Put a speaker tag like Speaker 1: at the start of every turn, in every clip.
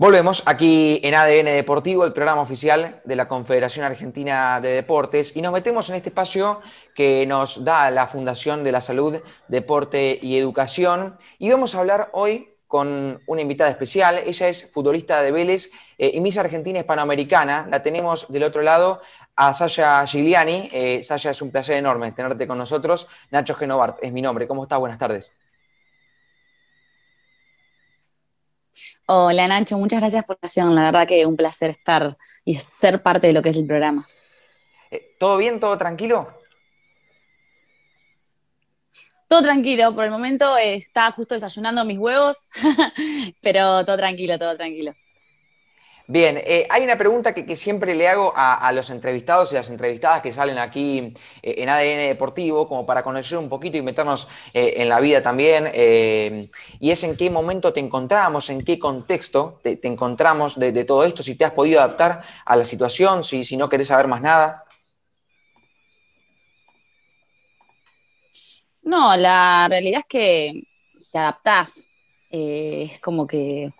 Speaker 1: Volvemos aquí en ADN Deportivo, el programa oficial de la Confederación Argentina de Deportes, y nos metemos en este espacio que nos da la Fundación de la Salud, Deporte y Educación. Y vamos a hablar hoy con una invitada especial. Ella es futbolista de Vélez eh, y Miss Argentina Hispanoamericana. La tenemos del otro lado a Sasha Gigliani. Eh, Sasha, es un placer enorme tenerte con nosotros. Nacho Genovart es mi nombre. ¿Cómo estás? Buenas tardes.
Speaker 2: Hola Nacho, muchas gracias por la acción. La verdad que un placer estar y ser parte de lo que es el programa.
Speaker 1: Eh, ¿Todo bien? ¿Todo tranquilo?
Speaker 2: Todo tranquilo, por el momento eh, estaba justo desayunando mis huevos, pero todo tranquilo, todo tranquilo.
Speaker 1: Bien, eh, hay una pregunta que, siempre le hago a, los entrevistados y las entrevistadas que salen aquí eh, en ADN Deportivo, como para conocer un poquito y meternos eh, en la vida también, y es en qué momento te encontramos, en qué contexto te, encontramos de, todo esto, si te has podido adaptar a la situación, si, si no querés saber más nada.
Speaker 2: No, la realidad es que te adaptás. es como que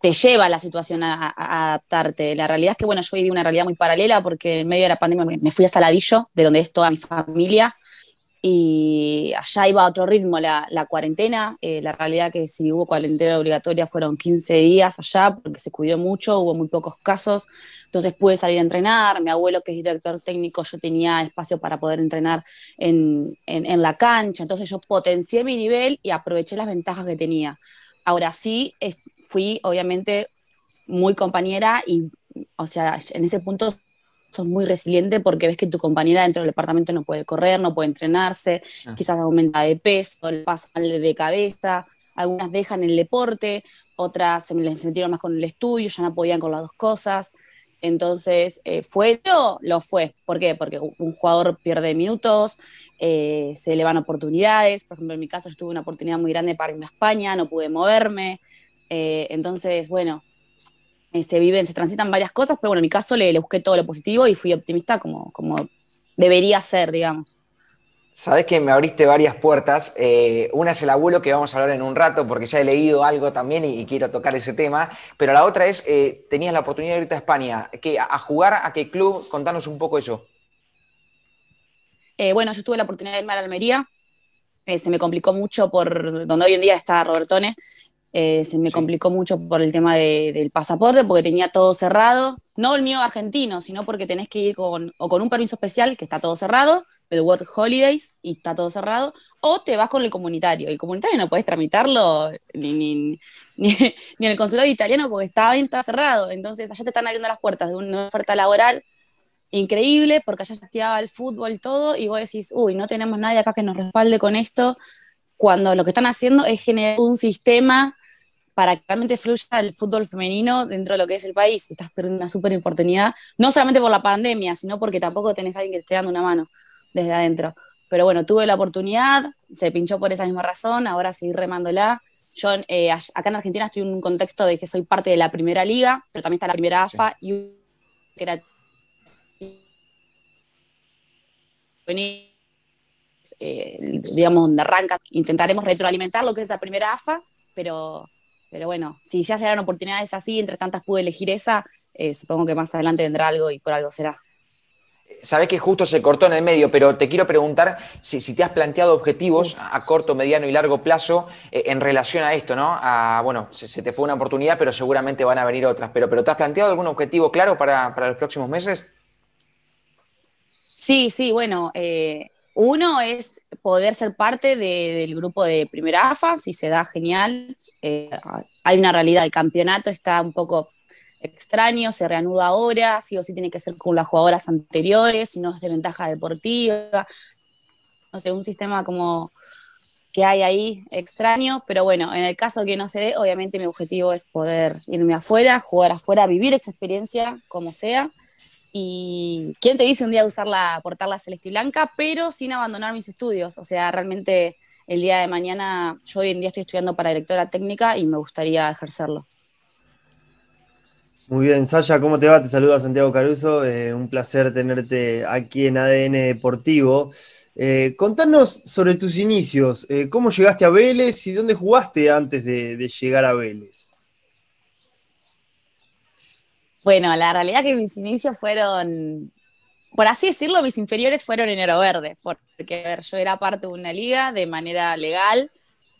Speaker 2: te lleva la situación a, adaptarte. La realidad es que, bueno, yo viví una realidad muy paralela porque en medio de la pandemia me, fui a Saladillo, de donde es toda mi familia, y allá iba a otro ritmo la, cuarentena. Eh, la realidad que si hubo cuarentena obligatoria fueron 15 días allá porque se cuidó mucho, hubo muy pocos casos, entonces pude salir a entrenar. Mi abuelo, que es director técnico, yo tenía espacio para poder entrenar en, en la cancha, entonces yo potencié mi nivel y aproveché las ventajas que tenía. Ahora sí, fui obviamente muy compañera y, o sea, en ese punto sos muy resiliente porque ves que tu compañera dentro del departamento no puede correr, no puede entrenarse, ah. quizás aumenta de peso, le pasa de cabeza, algunas dejan el deporte, otras se les metieron más con el estudio, ya no podían con las dos cosas. Entonces, eh, ¿fue todo? Lo fue. ¿Por qué? Porque un jugador pierde minutos, eh, se le van oportunidades. Por ejemplo, en mi caso, yo tuve una oportunidad muy grande para irme a España, no pude moverme. Eh, entonces, bueno, se viven, se transitan varias cosas, pero bueno, en mi caso le, le busqué todo lo positivo y fui optimista como, como debería ser, digamos.
Speaker 1: Sabes que me abriste varias puertas. Eh, una es el abuelo, que vamos a hablar en un rato, porque ya he leído algo también y, quiero tocar ese tema. Pero la otra es, eh, tenías la oportunidad de irte a España. ¿A, jugar a qué club? Contanos un poco eso.
Speaker 2: Eh, bueno, yo tuve la oportunidad de irme a la Almería. se me complicó mucho por donde hoy en día está Robertone. se me complicó mucho por el tema del pasaporte, porque tenía todo cerrado. No el mío argentino, sino porque tenés que ir con, o con un permiso especial, que está todo cerrado, el World Holidays y está todo cerrado, o te vas con el comunitario. El comunitario no puedes tramitarlo ni, ni, ni, en el consulado italiano porque está bien, está cerrado. Entonces allá te están abriendo las puertas de una oferta laboral increíble porque allá activaba el fútbol todo y vos decís, uy, no tenemos nadie acá que nos respalde con esto, cuando lo que están haciendo es generar un sistema para que realmente fluya el fútbol femenino dentro de lo que es el país. Estás perdiendo una súper oportunidad, no solamente por la pandemia, sino porque tampoco tenés a alguien que te esté dando una mano desde adentro. Pero bueno, tuve la oportunidad, se pinchó por esa misma razón, ahora seguir remándola. Yo eh, acá en Argentina estoy en un contexto de que soy parte de la primera liga, pero también está la primera AFA y que era eh, digamos, donde arranca. Intentaremos retroalimentar lo que es la primera AFA, pero, pero bueno, si ya se dan oportunidades así, entre tantas pude elegir esa, eh, supongo que más adelante vendrá algo y por algo será
Speaker 1: sabes que justo se cortó en el medio, pero te quiero preguntar si, te has planteado objetivos a corto, mediano y largo plazo eh, en relación a esto, ¿no? bueno, se, te fue una oportunidad, pero seguramente van a venir otras. Pero, pero ¿te has planteado algún objetivo claro para, los próximos meses?
Speaker 2: Sí, sí, bueno, eh, uno es poder ser parte del grupo de Primera AFA, si se da genial. Eh, hay una realidad, el campeonato está un poco extraño, se reanuda ahora, sí o sí tiene que ser con las jugadoras anteriores, si no es de ventaja deportiva. No sé, un sistema como que hay ahí extraño, pero bueno, en el caso que no se dé, obviamente mi objetivo es poder irme afuera, jugar afuera, vivir esa experiencia como sea. Y quién te dice un día usarla, portar la celeste blanca, pero sin abandonar mis estudios. O sea, realmente el día de mañana, yo hoy en día estoy estudiando para directora técnica y me gustaría ejercerlo.
Speaker 3: Muy bien, Sasha, ¿cómo te va? Te saluda Santiago Caruso. Eh, un placer tenerte aquí en ADN Deportivo. Eh, contanos sobre tus inicios. Eh, ¿Cómo llegaste a Vélez y dónde jugaste antes de, llegar a Vélez?
Speaker 2: Bueno, la realidad es que mis inicios fueron, por así decirlo, mis inferiores fueron enero verde, porque yo era parte de una liga de manera legal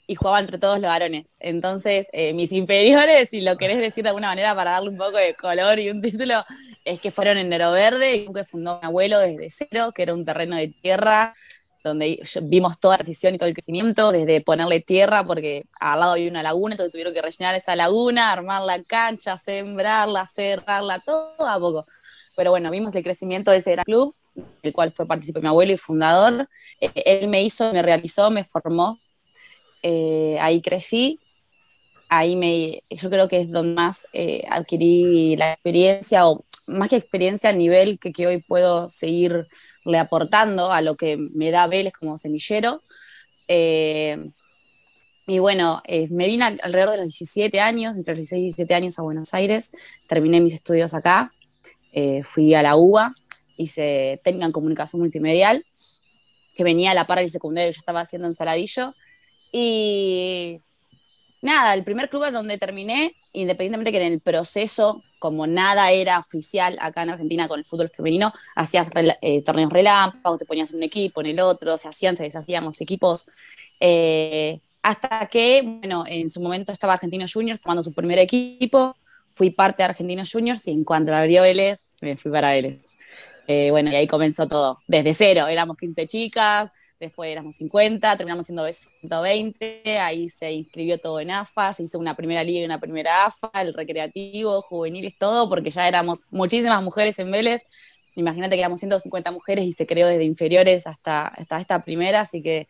Speaker 2: y jugaba entre todos los varones. Entonces, eh, mis inferiores, si lo querés decir de alguna manera para darle un poco de color y un título, es que fueron en Nero Verde, que fundó mi abuelo desde cero, que era un terreno de tierra, donde vimos toda la decisión y todo el crecimiento, desde ponerle tierra, porque al lado había una laguna, entonces tuvieron que rellenar esa laguna, armar la cancha, sembrarla, cerrarla, todo a poco. Pero bueno, vimos el crecimiento de ese gran club, el cual fue participante mi abuelo y fundador. Eh, él me hizo, me realizó, me formó. Eh, ahí crecí ahí me, yo creo que es donde más eh, adquirí la experiencia, o más que experiencia, al nivel que, que, hoy puedo seguirle aportando a lo que me da Vélez como semillero. Eh, y bueno, eh, me vine alrededor de los 17 años, entre los 16 y 17 años a Buenos Aires, terminé mis estudios acá, fui a la UBA, hice técnica en comunicación multimedial, que venía a la par del secundario, yo estaba haciendo en Saladillo, y nada, el primer club donde terminé, independientemente que en el proceso, como nada era oficial acá en Argentina con el fútbol femenino, hacías eh, torneos relámpagos, te ponías un equipo, en el otro, se hacían, se deshacíamos equipos. Eh, hasta que, bueno, en su momento estaba Argentinos Juniors tomando su primer equipo, fui parte de Argentinos Juniors y en cuanto abrió Vélez, me fui para Vélez. Eh, bueno, y ahí comenzó todo, desde cero, éramos 15 chicas, después éramos 50, terminamos siendo 120, ahí se inscribió todo en AFA, se hizo una primera liga y una primera AFA, el recreativo, juveniles, todo, porque ya éramos muchísimas mujeres en Vélez, imagínate que éramos 150 mujeres y se creó desde inferiores hasta, hasta esta primera, así que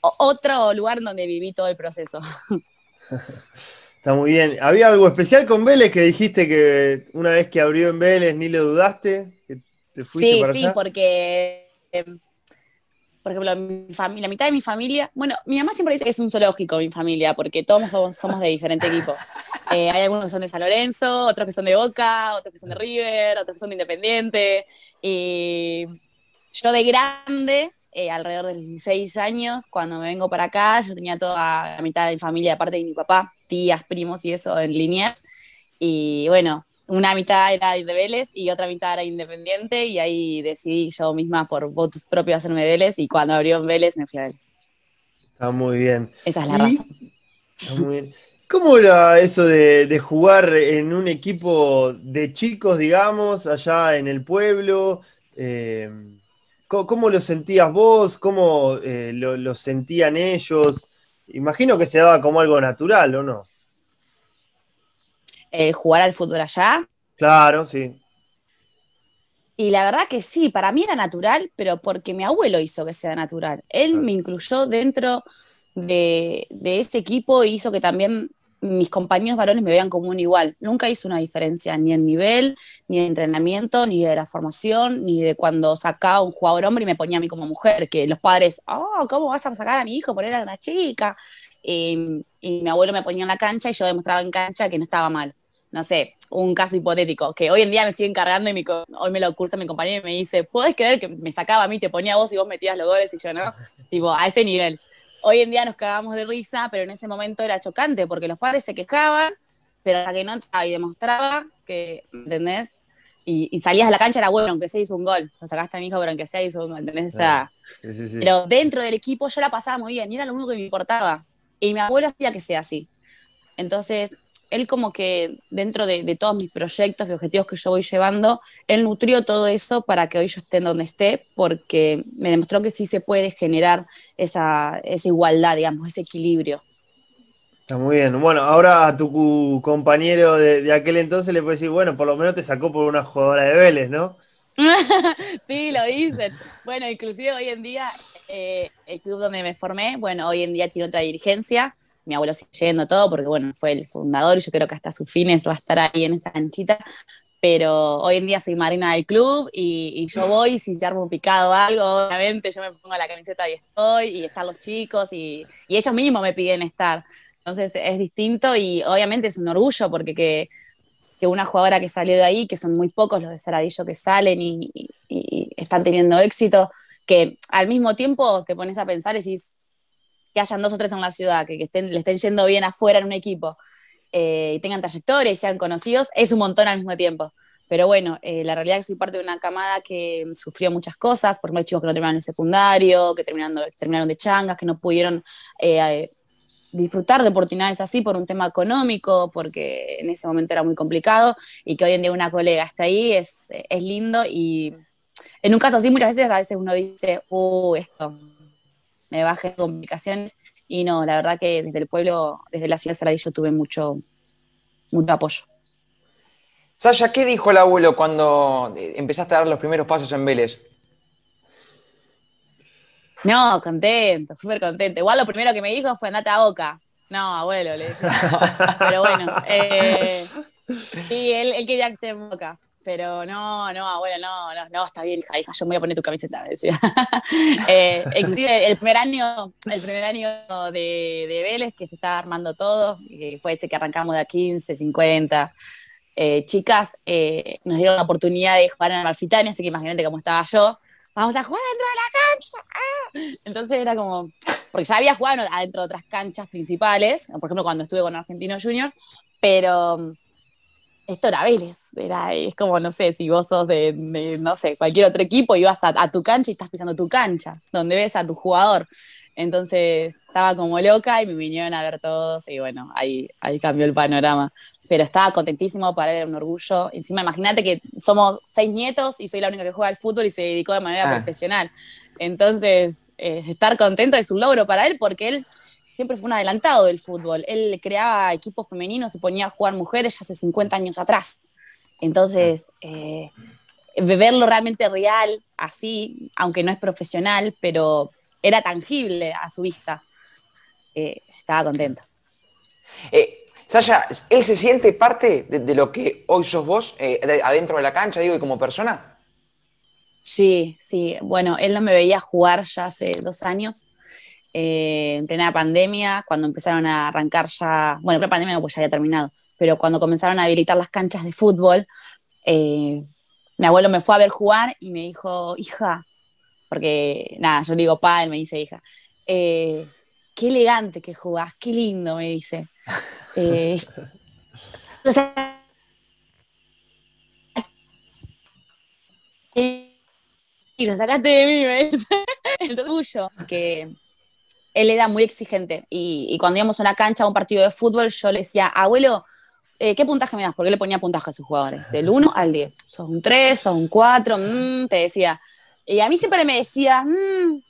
Speaker 2: otro lugar donde viví todo el proceso.
Speaker 3: Está muy bien. ¿Había algo especial con Vélez que dijiste que una vez que abrió en Vélez ni lo dudaste?
Speaker 2: sí, sí, porque em, por ejemplo, mi familia, la mitad de mi familia, bueno, mi mamá siempre dice que es un zoológico mi familia, porque todos somos, de diferente equipo. Eh, hay algunos que son de San Lorenzo, otros que son de Boca, otros que son de River, otros que son de Independiente. Y yo de grande, eh, alrededor de 16 años, cuando me vengo para acá, yo tenía toda la mitad de mi familia, aparte de mi papá, tías, primos y eso en líneas. Y bueno, una mitad era de Vélez y otra mitad era independiente y ahí decidí yo misma por votos propios hacerme Vélez y cuando abrió en Vélez me fui a Vélez.
Speaker 3: Está muy bien.
Speaker 2: Esa es la razón.
Speaker 3: Está muy bien. ¿Cómo era eso de, jugar en un equipo de chicos, digamos, allá en el pueblo? Eh, ¿cómo, lo sentías vos? ¿Cómo eh, lo sentían ellos? Imagino que se daba como algo natural, ¿o no?
Speaker 2: Eh, jugar al fútbol allá.
Speaker 3: Claro, sí.
Speaker 2: Y la verdad que sí, para mí era natural, pero porque mi abuelo hizo que sea natural. Él me incluyó dentro de, ese equipo y hizo que también mis compañeros varones me vean como un igual. Nunca hizo una diferencia ni en nivel, ni de entrenamiento, ni de la formación, ni de cuando sacaba un jugador hombre y me ponía a mí como mujer, que los padres, oh, ¿cómo vas a sacar a mi hijo? Poner a una chica. y mi abuelo me ponía en la cancha y yo demostraba en cancha que no estaba mal no sé, un caso hipotético, que hoy en día me siguen cargando y hoy me lo cursa mi compañero y me dice, ¿puedes creer que me sacaba a mí, te ponía a vos y vos metías los goles y yo no? tipo, a ese nivel. Hoy en día nos cagamos de risa, pero en ese momento era chocante porque los padres se quejaban, pero la que no entraba y demostraba que, ¿entendés? Y, salías a la cancha era bueno, aunque sea hizo un gol. Lo sacaste a mi hijo, pero aunque sea hizo un gol, ¿entendés? Pero dentro del equipo yo la pasaba muy bien y era lo único que me importaba. Y mi abuelo hacía que sea así. Entonces, él como que dentro de, todos mis proyectos y objetivos que yo voy llevando, él nutrió todo eso para que hoy yo esté en donde esté, porque me demostró que sí se puede generar esa, igualdad, digamos, ese equilibrio.
Speaker 3: Está muy bien. Bueno, ahora a tu compañero de, aquel entonces le puedes decir, bueno, por lo menos te sacó por una jugadora de Vélez, ¿no?
Speaker 2: sí, lo dicen. Bueno, inclusive hoy en día, eh, el club donde me formé, bueno, hoy en día tiene otra dirigencia, mi abuelo sigue yendo todo, porque bueno, fue el fundador y yo creo que hasta sus fines va a estar ahí en esa canchita. Pero hoy en día soy marina del club y, yo voy, si se arma un picado o algo, obviamente yo me pongo la camiseta y estoy, y están los chicos, y, ellos mismos me piden estar. Entonces es distinto y obviamente es un orgullo porque que, una jugadora que salió de ahí, que son muy pocos los de Saradillo que salen y, y, están teniendo éxito, que al mismo tiempo te pones a pensar y decís, que hayan dos o tres en la ciudad, que, le estén yendo bien afuera en un equipo eh, y tengan trayectoria y sean conocidos, es un montón al mismo tiempo. Pero bueno, eh, la realidad es que soy parte de una camada que sufrió muchas cosas, por ejemplo, hay chicos que no terminaron el secundario, que terminaron, de changas, que no pudieron eh, disfrutar de oportunidades así por un tema económico, porque en ese momento era muy complicado, y que hoy en día una colega está ahí, es, es lindo, y en un caso así muchas veces, a veces uno dice, uh, esto, me bajé complicaciones, y no, la verdad que desde el pueblo, desde la ciudad de Saladillo tuve mucho, mucho apoyo.
Speaker 1: Sasha, ¿qué dijo el abuelo cuando empezaste a dar los primeros pasos en Vélez?
Speaker 2: No, contento, súper contento. Igual lo primero que me dijo fue andate a boca. No, abuelo, le decía. Pero bueno, eh, sí, él, quería que esté en boca. Pero no, no, abuelo, no, no, no, está bien, hija, hija, yo me voy a poner tu camiseta, eh, inclusive el primer año, el primer año de, de Vélez, que se estaba armando todo, y fue ese que arrancamos de a 15, 50, eh, chicas, eh, nos dieron la oportunidad de jugar en Malfitania, así que imagínate cómo estaba yo. Vamos a jugar dentro de la cancha. ¡Ah! Entonces era como, porque ya había jugado adentro de otras canchas principales, por ejemplo cuando estuve con Argentinos Juniors, pero esto era Vélez, era, es como, no sé, si vos sos de, no sé, cualquier otro equipo y vas a, a, tu cancha y estás pisando tu cancha, donde ves a tu jugador. Entonces estaba como loca y me vinieron a ver todos y bueno, ahí, ahí cambió el panorama. Pero estaba contentísimo, para él era un orgullo. Encima, imagínate que somos seis nietos y soy la única que juega al fútbol y se dedicó de manera ah. profesional. Entonces, eh, estar contento es un logro para él porque él siempre fue un adelantado del fútbol. Él creaba equipos femeninos y ponía a jugar mujeres ya hace 50 años atrás. Entonces, eh, verlo realmente real, así, aunque no es profesional, pero era tangible a su vista. Eh, estaba contento.
Speaker 1: Eh, Sasha, ¿él se siente parte de, lo que hoy sos vos, eh, adentro de la cancha, digo, y como persona?
Speaker 2: Sí, sí. Bueno, él no me veía jugar ya hace dos años, en plena pandemia, cuando empezaron a arrancar ya, bueno, plena pandemia no, pues ya había terminado, pero cuando comenzaron a habilitar las canchas de fútbol, mi abuelo me fue a ver jugar y me dijo, hija, porque nada, yo le digo pa, él me dice hija. Eh, qué elegante que jugás, qué lindo, me dice. Eh, y lo sacaste de mí, me dice. El tuyo. Que él era muy exigente. Y, cuando íbamos a una cancha, a un partido de fútbol, yo le decía, abuelo, eh, ¿qué puntaje me das? Porque él le ponía puntaje a sus jugadores, del 1 al 10. Sos un 3, sos un 4, mm", te decía. Y a mí siempre me decía, mmm,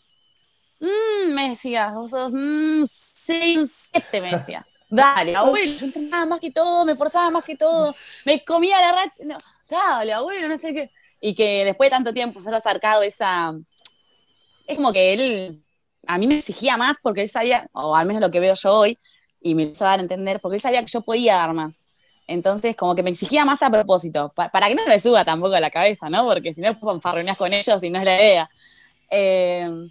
Speaker 2: me decía, vos sos, mmm, 6, 7, me decía. Dale, abuelo, yo entrenaba más que todo, me esforzaba más que todo, me comía la racha. No, dale, abuelo, no sé qué. Y que después de tanto tiempo se ha acercado esa. Es como que él a mí me exigía más porque él sabía, o al menos lo que veo yo hoy, y me hizo dar a entender, porque él sabía que yo podía dar más. Entonces, como que me exigía más a propósito, para que no me suba tampoco a la cabeza, ¿no? Porque si no, fanfarroneas con ellos y no es la idea. Eh,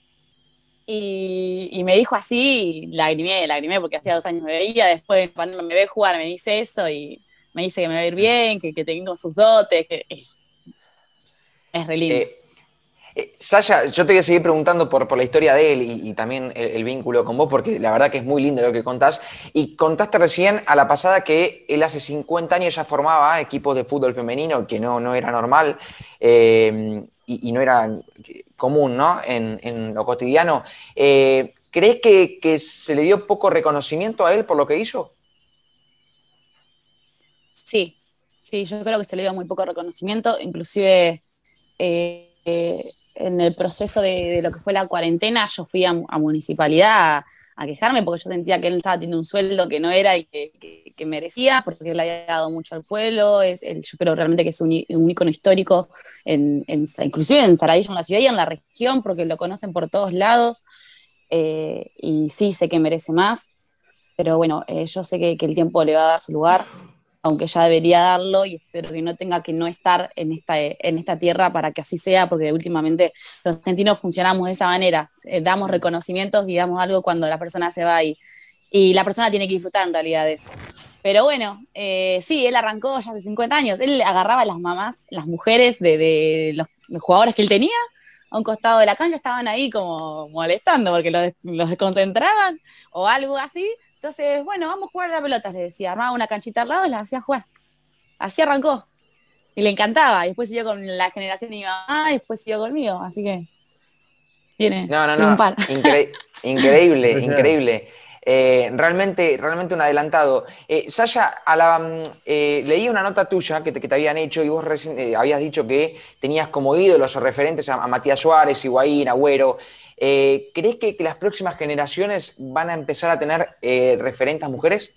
Speaker 2: y, me dijo así, y lagrimé, lagrimé porque hacía dos años me veía, después cuando me ve jugar me dice eso y me dice que me va a ir bien, que, que tengo sus dotes, que es, es. Eh,
Speaker 1: eh, Sasha, yo te voy a seguir preguntando por, la historia de él y, también el, vínculo con vos, porque la verdad que es muy lindo lo que contás. Y contaste recién a la pasada que él hace 50 años ya formaba equipos de fútbol femenino, que no, no era normal eh, y, no era común ¿no? En, lo cotidiano. Eh, ¿Crees que, que, se le dio poco reconocimiento a él por lo que hizo?
Speaker 2: Sí, sí, yo creo que se le dio muy poco reconocimiento, inclusive en el proceso de, lo que fue la cuarentena, yo fui a, municipalidad a, quejarme porque yo sentía que él estaba teniendo un sueldo que no era y que, merecía, porque él le había dado mucho al pueblo. Es, yo creo realmente que es un, un ícono histórico, en, inclusive en Saradillo, en la ciudad y en la región, porque lo conocen por todos lados. Eh, y sí, sé que merece más, pero bueno, eh, yo sé que el tiempo le va a dar su lugar aunque ya debería darlo y espero que no tenga que no estar en esta, en esta tierra para que así sea, porque últimamente los argentinos funcionamos de esa manera, eh, damos reconocimientos y damos algo cuando la persona se va y, y la persona tiene que disfrutar en realidad de eso. Pero bueno, eh, sí, él arrancó ya hace 50 años, él agarraba a las mamás, las mujeres de, los, jugadores que él tenía, a un costado de la cancha estaban ahí como molestando porque los, los desconcentraban o algo así, entonces, bueno, vamos a jugar a la pelota, le decía. Armaba una canchita al lado y la hacía jugar. Así arrancó. Y le encantaba. Y después siguió con la generación de mi mamá, y después siguió conmigo. Así que tiene,
Speaker 1: No, no,
Speaker 2: tiene un
Speaker 1: no.
Speaker 2: par.
Speaker 1: Incre- increíble, increíble. Eh, realmente, realmente un adelantado. Eh, Sasha, a la, mm, eh, leí una nota tuya que te, que te habían hecho y vos recién, eh, habías dicho que tenías como ídolos o referentes a, a Matías Suárez, Higuaín, Agüero. Eh, ¿Crees que, las próximas generaciones van a empezar a tener eh, referentes mujeres?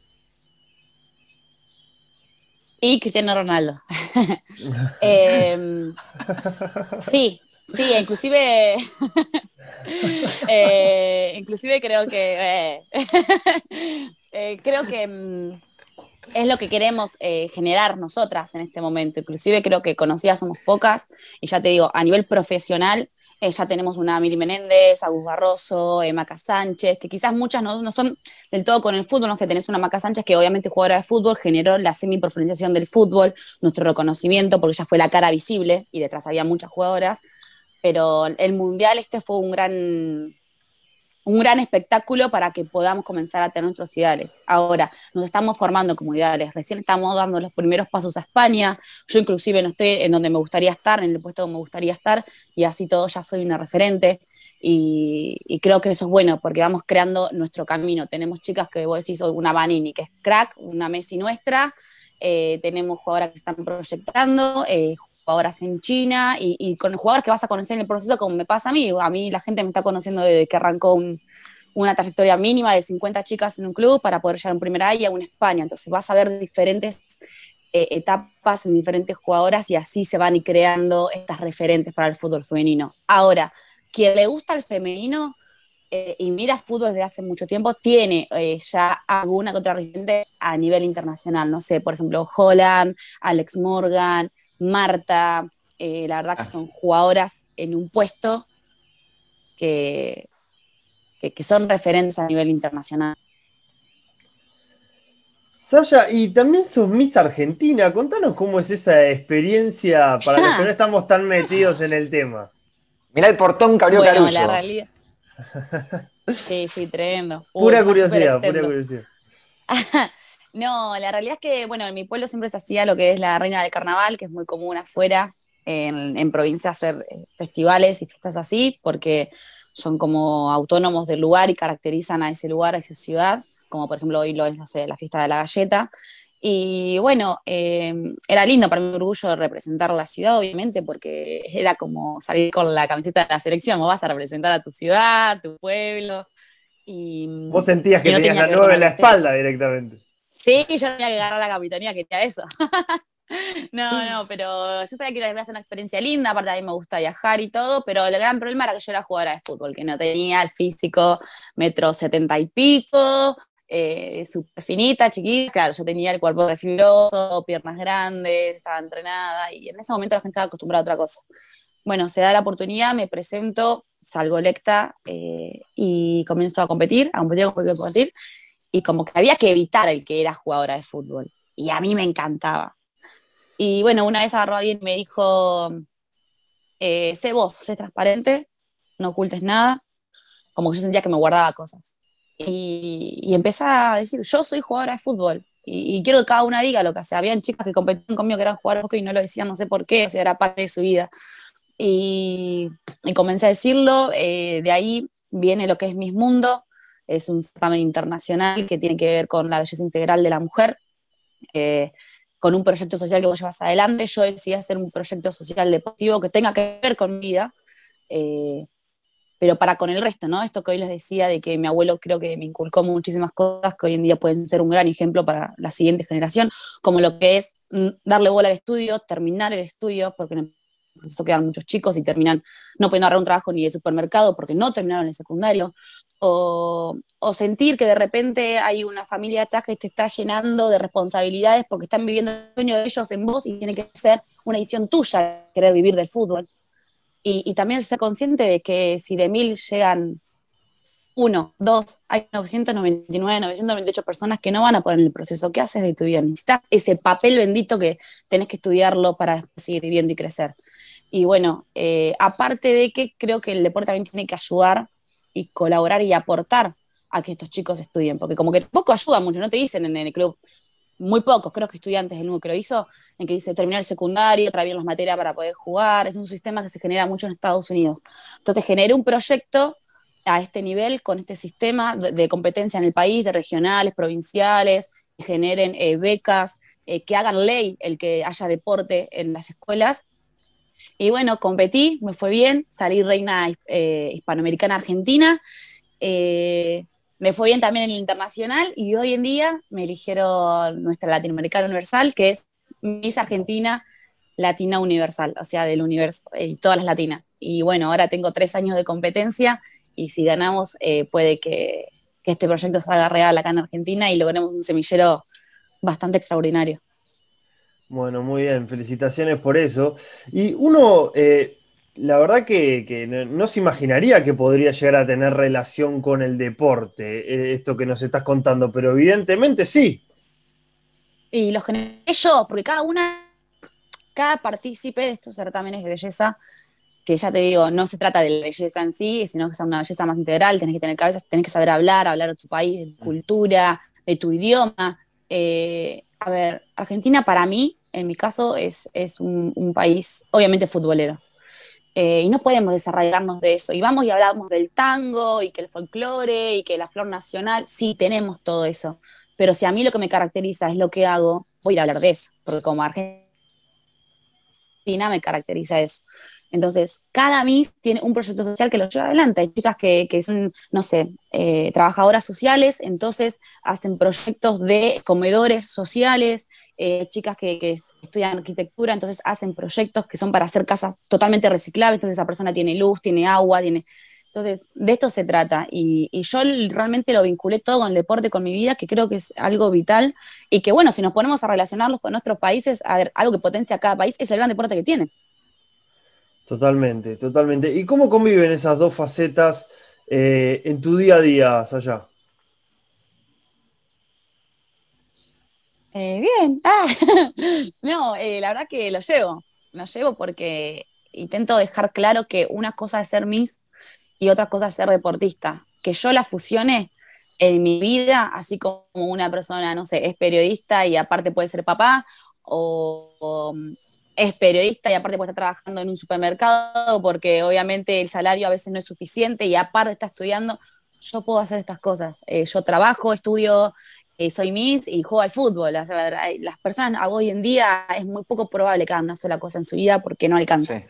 Speaker 2: Y Cristiano Ronaldo. Em, sí, sí, inclusive. eh, inclusive creo que. creo que mm, es lo que queremos generar nosotras en este momento. Inclusive creo que conocidas somos pocas. Y ya te digo, a nivel profesional. Eh, ya tenemos una Mili Menéndez, Agus Barroso, eh, Maca Sánchez, que quizás muchas no, no son del todo con el fútbol, no sé, tenés una Maca Sánchez que obviamente jugadora de fútbol, generó la semi-profesionalización del fútbol, nuestro reconocimiento, porque ella fue la cara visible y detrás había muchas jugadoras, pero el Mundial este fue un gran, un gran espectáculo para que podamos comenzar a tener nuestros ideales. Ahora, nos estamos formando como ideales, recién estamos dando los primeros pasos a España, yo inclusive no estoy en donde me gustaría estar, en el puesto donde me gustaría estar, y así todo ya soy una referente, y, creo que eso es bueno, porque vamos creando nuestro camino. Tenemos chicas que vos decís, una Vanini, que es crack, una Messi nuestra, eh, tenemos jugadoras que están proyectando, eh, jugadoras en China, y, y con jugadores que vas a conocer en el proceso, como me pasa a mí. A mí la gente me está conociendo desde que arrancó un- una trayectoria mínima de 50 chicas en un club para poder llegar a un primer A y a una España. Entonces vas a ver diferentes eh, etapas en diferentes jugadoras y así se van ir creando estas referentes para el fútbol femenino. Ahora, quien le gusta el femenino eh, y mira fútbol desde hace mucho tiempo, tiene eh, ya alguna que a nivel internacional. No sé, por ejemplo, Holland, Alex Morgan, Marta, eh, la verdad que
Speaker 1: Ah.
Speaker 2: son jugadoras en un puesto que, que, que son referentes a nivel internacional.
Speaker 3: Sasha, y también sos Miss Argentina. Contanos cómo es esa experiencia para los que no estamos tan metidos en el tema.
Speaker 1: Mirá el portón que abrió
Speaker 2: bueno,
Speaker 1: Caruso.
Speaker 2: la realidad. Sí, sí, tremendo. Uy,
Speaker 3: Pura curiosidad, pura curiosidad.
Speaker 2: No, la realidad es que, bueno, en mi pueblo siempre se hacía lo que es la reina del carnaval, que es muy común afuera, en, en provincia, hacer eh, festivales y fiestas así, porque son como autónomos del lugar y caracterizan a ese lugar, a esa ciudad, como por ejemplo hoy lo es, no sé, la fiesta de la galleta. Y bueno, eh, era lindo para mí, orgullo representar la ciudad, obviamente, porque era como salir con la camiseta de la selección, vos vas a representar a tu ciudad, tu pueblo. Y,
Speaker 3: Vos sentías que
Speaker 2: y no
Speaker 3: tenías
Speaker 2: tenía
Speaker 3: la
Speaker 2: que
Speaker 3: nueve en la espalda directamente.
Speaker 2: Sí, yo tenía que agarrar la capitanía, quería eso. no, no, pero yo sabía que iba a ser una experiencia linda, aparte a mí me gusta viajar y todo, pero el gran problema era que yo era jugadora de fútbol, que no tenía el físico metro setenta y pico, eh, súper finita, chiquita, claro, yo tenía el cuerpo de fibroso, piernas grandes, estaba entrenada, y en ese momento la gente estaba acostumbrada a otra cosa. Bueno, se da la oportunidad, me presento, salgo electa eh, y comienzo a competir, a competir, a competir, a competir, y como que había que evitar el que era jugadora de fútbol. Y a mí me encantaba. Y bueno, una vez agarró a alguien y me dijo, eh, sé vos, sé transparente, no ocultes nada. Como que yo sentía que me guardaba cosas. Y, y empecé a decir, yo soy jugadora de fútbol. Y, quiero que cada una diga lo que hace. Habían chicas que competían conmigo que eran jugadoras y no lo decían, no sé por qué, o sea, era parte de su vida. Y, y comencé a decirlo, eh, de ahí viene lo que es Mis Mundo, es un certamen internacional que tiene que ver con la belleza integral de la mujer, eh, con un proyecto social que vos llevas adelante. Yo decidí hacer un proyecto social deportivo que tenga que ver con vida, eh, pero para con el resto, ¿no? Esto que hoy les decía de que mi abuelo creo que me inculcó muchísimas cosas que hoy en día pueden ser un gran ejemplo para la siguiente generación, como lo que es mm, darle bola al estudio, terminar el estudio, porque proceso quedan muchos chicos y terminan no pudiendo agarrar un trabajo ni de supermercado porque no terminaron el secundario, o, sentir que de repente hay una familia atrás que te está llenando de responsabilidades porque están viviendo el sueño de ellos en vos y tiene que ser una decisión tuya querer vivir del fútbol. Y, y también ser consciente de que si de mil llegan uno, dos, hay 999, 998 personas que no van a poder en el proceso. ¿Qué haces de tu vida? Necesitas ese papel bendito que tenés que estudiarlo para seguir viviendo y crecer. Y bueno, eh, aparte de que creo que el deporte también tiene que ayudar y colaborar y aportar a que estos chicos estudien, porque como que tampoco ayuda mucho, no te dicen en el club, muy pocos, creo que estudiantes del lo hizo, en que dice terminar el secundario, traer bien las materias para poder jugar, es un sistema que se genera mucho en Estados Unidos. Entonces generé un proyecto a este nivel, con este sistema de, competencia en el país, de regionales, provinciales, que generen eh, becas, eh, que hagan ley el que haya deporte en las escuelas. Y bueno, competí, me fue bien, salí reina eh, hispanoamericana argentina. me fue bien también en el internacional y hoy en día me eligieron nuestra Latinoamericana Universal, que es Miss Argentina Latina Universal, o sea, del universo, y todas las latinas. Y bueno, ahora tengo tres años de competencia y si ganamos eh, puede que, este proyecto salga real acá en Argentina y logremos un semillero bastante extraordinario.
Speaker 3: Bueno, muy bien, felicitaciones por eso. Y uno, eh, la verdad que, no, se imaginaría que podría llegar a tener relación con el deporte, eh, esto que nos estás contando, pero evidentemente sí.
Speaker 2: Y lo generé yo, porque cada una, cada partícipe de estos certámenes de belleza que ya te digo, no se trata de la belleza en sí, sino que es una belleza más integral, tenés que tener cabeza, tenés que saber hablar, hablar de tu país, de tu cultura, de tu idioma. Eh, a ver, Argentina para mí, en mi caso, es, es un, país obviamente futbolero. Eh, y no podemos desarrollarnos de eso. Y vamos y hablamos del tango, y que el folclore, y que la flor nacional, sí, tenemos todo eso. Pero si a mí lo que me caracteriza es lo que hago, voy a hablar de eso, porque como Argentina me caracteriza eso. Entonces, cada Miss tiene un proyecto social que lo lleva adelante. Hay chicas que, son, no sé, eh, trabajadoras sociales, entonces hacen proyectos de comedores sociales, eh, chicas que, estudian arquitectura, entonces hacen proyectos que son para hacer casas totalmente reciclables, entonces esa persona tiene luz, tiene agua, tiene... Entonces, de esto se trata. Y, y, yo realmente lo vinculé todo con el deporte, con mi vida, que creo que es algo vital. Y que, bueno, si nos ponemos a relacionarlos con nuestros países, a ver, algo que potencia cada país es el gran deporte que tiene.
Speaker 3: Totalmente, totalmente. ¿Y cómo conviven esas dos facetas eh, en tu día a día, Saya?
Speaker 2: Eh, bien, ah, no, eh, la verdad que lo llevo, lo llevo porque intento dejar claro que una cosa es ser Miss y otra cosa es ser deportista. Que yo la fusione en mi vida, así como una persona, no sé, es periodista y aparte puede ser papá, o, es periodista y aparte puede estar trabajando en un supermercado porque obviamente el salario a veces no es suficiente y aparte está estudiando, yo puedo hacer estas cosas. Eh, yo trabajo, estudio, eh, soy Miss y juego al fútbol. Las, personas hoy en día es muy poco probable que hagan una sola cosa en su vida porque no alcanza.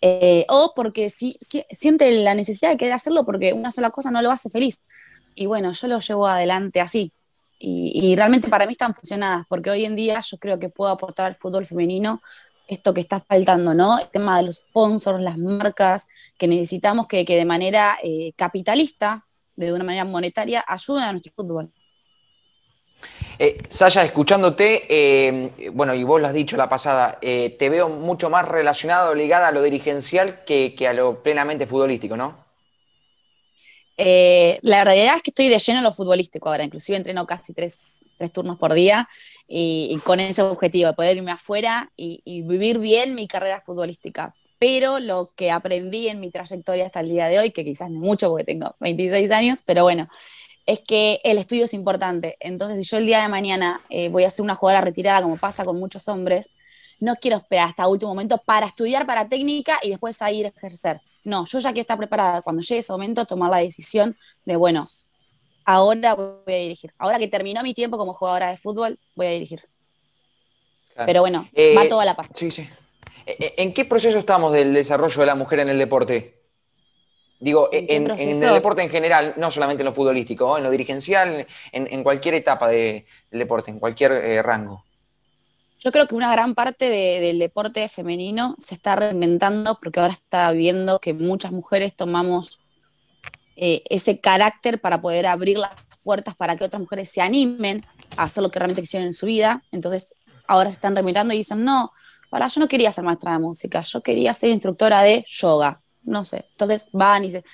Speaker 2: Eh, o porque si, siente la necesidad de querer hacerlo porque una sola cosa no lo hace feliz. Y bueno, yo lo llevo adelante así. Y, realmente para mí están funcionadas, porque hoy en día yo creo que puedo aportar al fútbol femenino esto que está faltando, ¿no? El tema de los sponsors, las marcas, que necesitamos que, de manera eh, capitalista, de una manera monetaria, ayuden a nuestro fútbol.
Speaker 1: Eh, Saya, escuchándote, eh, bueno, y vos lo has dicho la pasada, eh, te veo mucho más relacionado, ligada a lo dirigencial que, que a lo plenamente futbolístico, ¿no?
Speaker 2: Eh, la realidad es que estoy de lleno en lo futbolístico ahora, inclusive entreno casi tres, turnos por día y, con ese objetivo de poder irme afuera y, vivir bien mi carrera futbolística. Pero lo que aprendí en mi trayectoria hasta el día de hoy, que quizás no mucho porque tengo 26 años, pero bueno, es que el estudio es importante. Entonces, si yo el día de mañana eh, voy a ser una jugadora retirada, como pasa con muchos hombres, no quiero esperar hasta último momento para estudiar para técnica y después ir a ejercer. No, yo ya quiero estar preparada cuando llegue ese momento tomar la decisión de, bueno, ahora voy a dirigir. Ahora que terminó mi tiempo como jugadora de fútbol, voy a dirigir. Pero bueno,
Speaker 1: eh,
Speaker 2: va toda la parte.
Speaker 1: Sí, sí. Eh, eh, ¿En qué proceso estamos del desarrollo de la mujer en el deporte? Digo, en, el deporte en general, no solamente en lo futbolístico, en lo dirigencial, en, cualquier etapa del deporte, en cualquier rango.
Speaker 2: Yo creo que una gran parte del deporte femenino se está reinventando porque ahora está viendo que muchas mujeres tomamos eh, ese carácter para poder abrir las puertas para que otras mujeres se animen a hacer lo que realmente quisieron en su vida. Entonces, ahora se están reinventando y dicen, no, para, yo no quería ser maestra de música, yo quería ser instructora de yoga, no sé. Entonces van y se...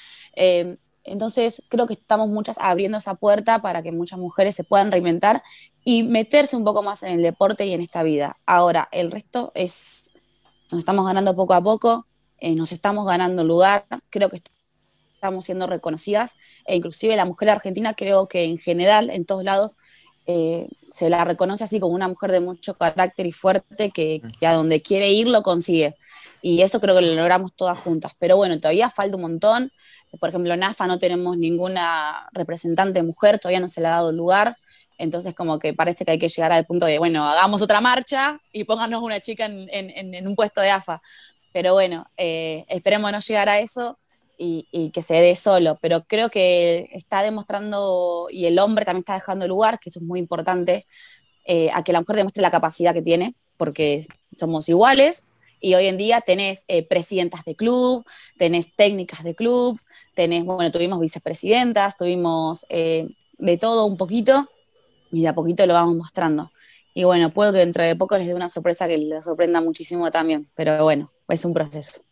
Speaker 2: entonces, creo que estamos muchas abriendo esa puerta para que muchas mujeres se puedan reinventar y meterse un poco más en el deporte y en esta vida. Ahora, el resto es, nos estamos ganando poco a poco, eh, nos estamos ganando lugar, creo que estamos siendo reconocidas, e inclusive la mujer argentina creo que en general, en todos lados, eh, se la reconoce así como una mujer de mucho carácter y fuerte que, que, a donde quiere ir lo consigue. Y eso creo que lo logramos todas juntas. Pero bueno, todavía falta un montón. Por ejemplo, en AFA no tenemos ninguna representante mujer, todavía no se le ha dado lugar. Entonces, como que parece que hay que llegar al punto de, bueno, hagamos otra marcha y pónganos una chica en, en, en un puesto de AFA. Pero bueno, eh, esperemos no llegar a eso y, y, que se dé solo. Pero creo que está demostrando, y el hombre también está dejando lugar, que eso es muy importante, eh, a que la mujer demuestre la capacidad que tiene, porque somos iguales. Y hoy en día tenés eh, presidentas de club, tenés técnicas de clubs, tenés, bueno, tuvimos vicepresidentas, tuvimos eh, de todo un poquito y de a poquito lo vamos mostrando. Y bueno, puedo que dentro de poco les dé una sorpresa que les sorprenda muchísimo también, pero bueno, es un proceso.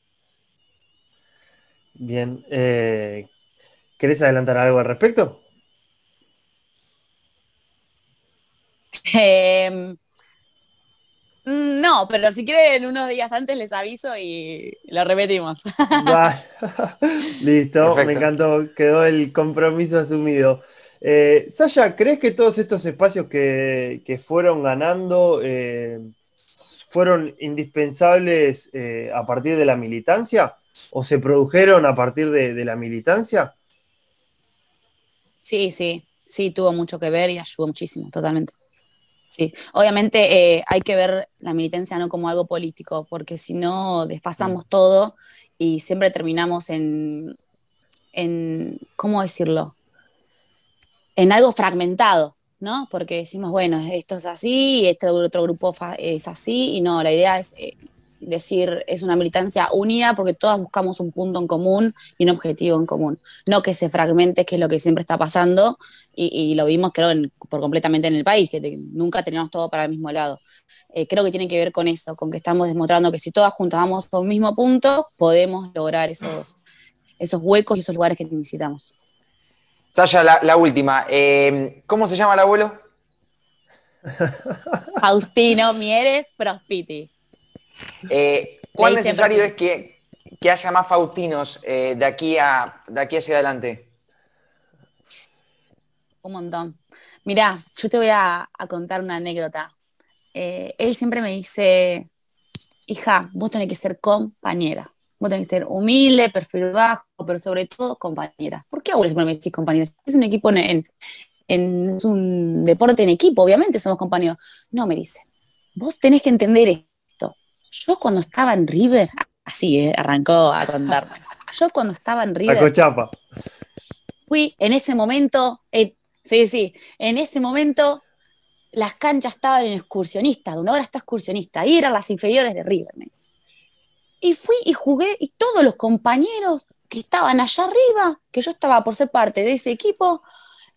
Speaker 3: Bien, eh, ¿querés adelantar algo al respecto?
Speaker 2: Eh, no, pero si quieren unos días antes les aviso y lo repetimos.
Speaker 3: Listo, Perfecto. me encantó, quedó el compromiso asumido. Eh, Sasha, ¿crees que todos estos espacios que, que fueron ganando eh, fueron indispensables eh, a partir de la militancia? ¿O se produjeron a partir de, de, la militancia?
Speaker 2: Sí, sí, sí, tuvo mucho que ver y ayudó muchísimo, totalmente. Sí, obviamente eh, hay que ver la militancia no como algo político, porque si no desfasamos todo y siempre terminamos en, en, ¿cómo decirlo? En algo fragmentado, ¿no? Porque decimos, bueno, esto es así, y este otro grupo es así, y no, la idea es eh, decir, es una militancia unida porque todas buscamos un punto en común y un objetivo en común. No que se fragmente, que es lo que siempre está pasando, y, y lo vimos, creo, en, por completamente en el país, que te, nunca teníamos todo para el mismo lado. Eh, creo que tiene que ver con eso, con que estamos demostrando que si todas juntas vamos a un mismo punto, podemos lograr esos, esos huecos y esos lugares que necesitamos.
Speaker 1: Sasha, la, la última. Eh, ¿Cómo se llama el abuelo?
Speaker 2: Faustino Mieres Prospiti.
Speaker 1: Eh, ¿Cuán necesario es que, que, haya más Faustinos eh, de, aquí a, de aquí hacia adelante?
Speaker 2: Un montón. Mirá, yo te voy a, a contar una anécdota. Eh, él siempre me dice, hija, vos tenés que ser compañera. Vos tenés que ser humilde, perfil bajo, pero sobre todo compañera. ¿Por qué ahora siempre me decís compañera? Es un equipo en, en, en, es un deporte en equipo, obviamente somos compañeros. No, me dice, vos tenés que entender esto. Yo cuando estaba en River, así eh, arrancó a contarme. Yo cuando estaba en River.
Speaker 3: A Cochapa.
Speaker 2: Fui en ese momento, eh, sí, sí, en ese momento las canchas estaban en excursionistas, donde ahora está excursionista, ahí eran las inferiores de River. Me dice. Y fui y jugué, y todos los compañeros que estaban allá arriba, que yo estaba por ser parte de ese equipo,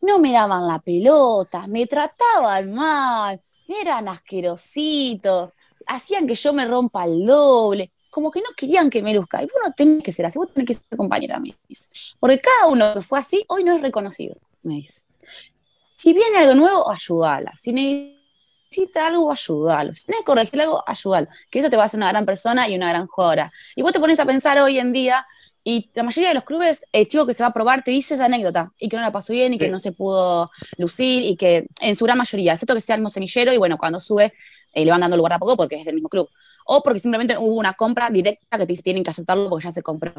Speaker 2: no me daban la pelota, me trataban mal, eran asquerositos, hacían que yo me rompa el doble, como que no querían que me luzca. Y vos no tenés que ser así, vos tenés que ser compañera, me dice. Porque cada uno que fue así, hoy no es reconocido, me dice. Si viene algo nuevo, ayúdala. Si necesita algo, ayúdalo. Si que corregir algo, ayúdalo. Que eso te va a hacer una gran persona y una gran jugadora. Y vos te pones a pensar hoy en día, y la mayoría de los clubes, el chico que se va a probar te dice esa anécdota, y que no la pasó bien, y que sí. no se pudo lucir, y que en su gran mayoría, excepto que sea el semillero, y bueno, cuando sube, eh, le van dando lugar a poco porque es del mismo club. O porque simplemente hubo una compra directa que te tienen que aceptarlo porque ya se compró.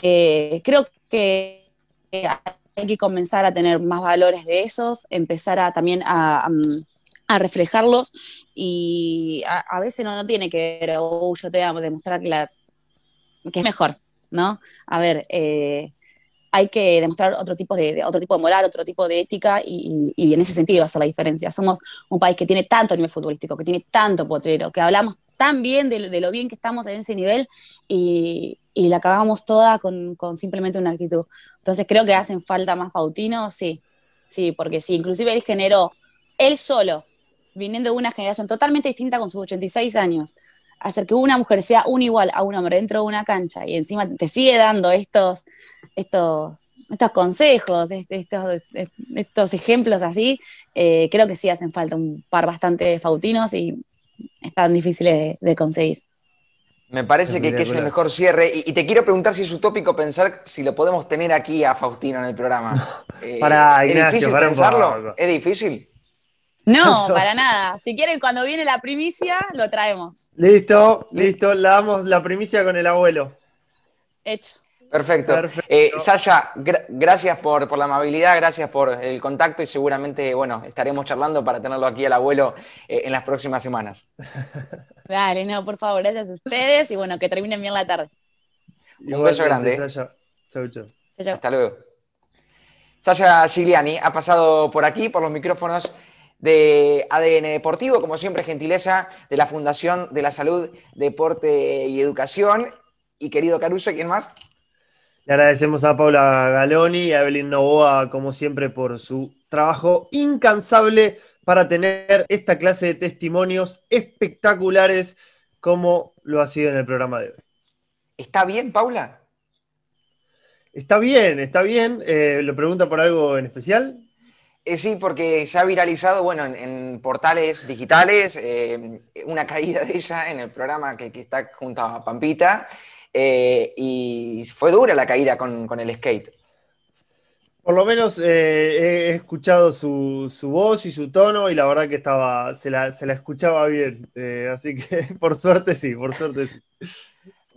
Speaker 2: Eh, creo que hay que comenzar a tener más valores de esos, empezar a también a, a reflejarlos y a, a, veces no, no tiene que ver, oh, yo te voy a demostrar que, la, que es mejor, ¿no? A ver, eh, hay que demostrar otro tipo de, otro tipo de moral, otro tipo de ética y, y, en ese sentido hacer la diferencia. Somos un país que tiene tanto nivel futbolístico, que tiene tanto potrero, que hablamos tan bien de, de lo bien que estamos en ese nivel y, y la acabamos toda con, con, simplemente una actitud. Entonces creo que hacen falta más Fautino, sí, sí, porque sí, inclusive él generó, él solo, viniendo de una generación totalmente distinta con sus 86 años, hacer que una mujer sea un igual a un hombre dentro de una cancha y encima te sigue dando estos, estos, estos consejos, estos, estos ejemplos así, eh, creo que sí hacen falta un par bastante fautinos y están difíciles de, de conseguir.
Speaker 1: Me parece que, que, es el mejor cierre. Y, y, te quiero preguntar si es utópico pensar si lo podemos tener aquí a Faustino en el programa.
Speaker 3: para,
Speaker 1: ¿Es
Speaker 3: Ignacio,
Speaker 1: difícil
Speaker 3: para
Speaker 1: pensarlo? ¿Es difícil?
Speaker 2: No, para nada. Si quieren, cuando viene la primicia, lo traemos.
Speaker 3: Listo, listo. Le damos la primicia con el abuelo.
Speaker 2: Hecho.
Speaker 1: Perfecto. Eh, Sasha, gracias por, la amabilidad, gracias por el contacto y seguramente, bueno, estaremos charlando para tenerlo aquí al abuelo eh, en las próximas semanas.
Speaker 2: Dale, no, por favor, gracias a ustedes y bueno, que terminen bien la tarde.
Speaker 1: Un beso grande. Sasha. Chau, chau. Hasta luego. Sasha Gigliani ha pasado por aquí, por los micrófonos de ADN Deportivo, como siempre, gentileza de la Fundación de la Salud, Deporte y Educación. Y querido Caruso, ¿quién más?
Speaker 3: Le agradecemos a Paula Galoni y a Evelyn Novoa, como siempre, por su trabajo incansable para tener esta clase de testimonios espectaculares como lo ha sido en el programa de hoy.
Speaker 1: ¿Está bien, Paula?
Speaker 3: Está bien, está bien. Eh, ¿Lo pregunta por algo en especial?
Speaker 1: Eh, sí, porque se ha viralizado, bueno, en, portales digitales, eh, una caída de ella en el programa que, está junto a Pampita. Eh, y fue dura la caída con, el skate.
Speaker 3: Por lo menos he escuchado su, voz y su tono y la verdad que estaba, se la, escuchaba bien. Así que por suerte sí, por suerte sí.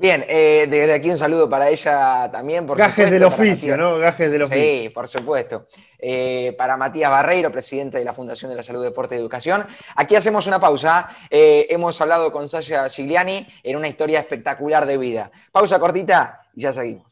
Speaker 1: Bien, eh, desde aquí un saludo para ella también. Por
Speaker 3: Gajes del oficio, ¿no? Gajes del oficio.
Speaker 1: Sí, por supuesto. Eh, para Matías Barreiro, presidente de la Fundación de la Salud, Deporte y Educación. Aquí hacemos una pausa. Eh, hemos hablado con Sasha Gigliani en una historia espectacular de vida. Pausa cortita y ya seguimos.